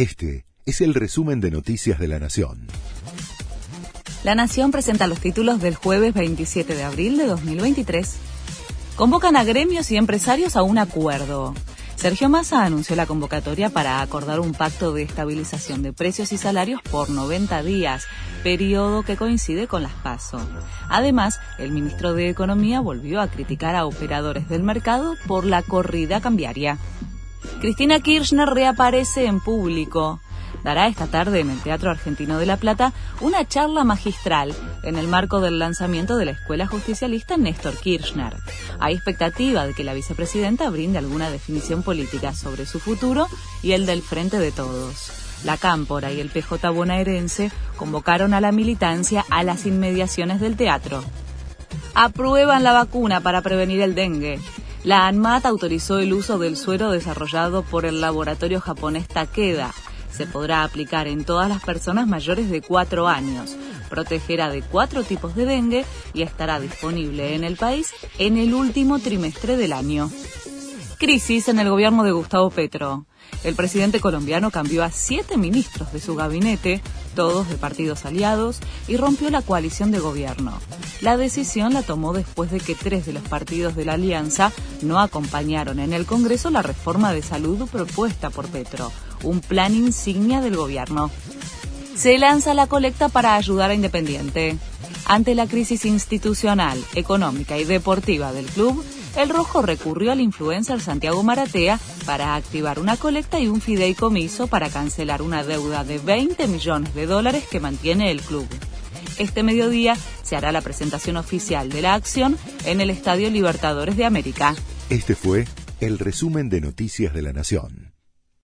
Este es el resumen de Noticias de la Nación. La Nación presenta los títulos del jueves 27 de abril de 2023. Convocan a gremios y empresarios a un acuerdo. Sergio Massa anunció la convocatoria para acordar un pacto de estabilización de precios y salarios por 90 días, periodo que coincide con las PASO. Además, el ministro de Economía volvió a criticar a operadores del mercado por la corrida cambiaria. Cristina Kirchner reaparece en público dará esta tarde en el Teatro Argentino de La Plata una charla magistral en el marco del lanzamiento de la Escuela Justicialista Néstor Kirchner. Hay expectativa de que la vicepresidenta brinde alguna definición política sobre su futuro y el del Frente de Todos. La Cámpora y el PJ bonaerense convocaron a la militancia a las inmediaciones del teatro. Aprueban la vacuna para prevenir el dengue. La ANMAT autorizó el uso del suero desarrollado por el laboratorio japonés Takeda se podrá aplicar en todas las personas mayores de 4 años. Protegerá de cuatro tipos de dengue y estará disponible en el país en el último trimestre del año. Crisis en el gobierno de Gustavo Petro. El presidente colombiano cambió a siete ministros de su gabinete, todos de partidos aliados, y rompió la coalición de gobierno. La decisión la tomó después de que tres de los partidos de la alianza no acompañaron en el Congreso la reforma de salud propuesta por Petro, un plan insignia del gobierno. Se lanza la colecta para ayudar a Independiente. Ante la crisis institucional, económica y deportiva del club, el Rojo recurrió al influencer Santiago Maratea para activar una colecta y un fideicomiso para cancelar una deuda de 20 millones de dólares que mantiene el club. Este mediodía se hará la presentación oficial de la acción en el Estadio Libertadores de América. Este fue el resumen de Noticias de la Nación.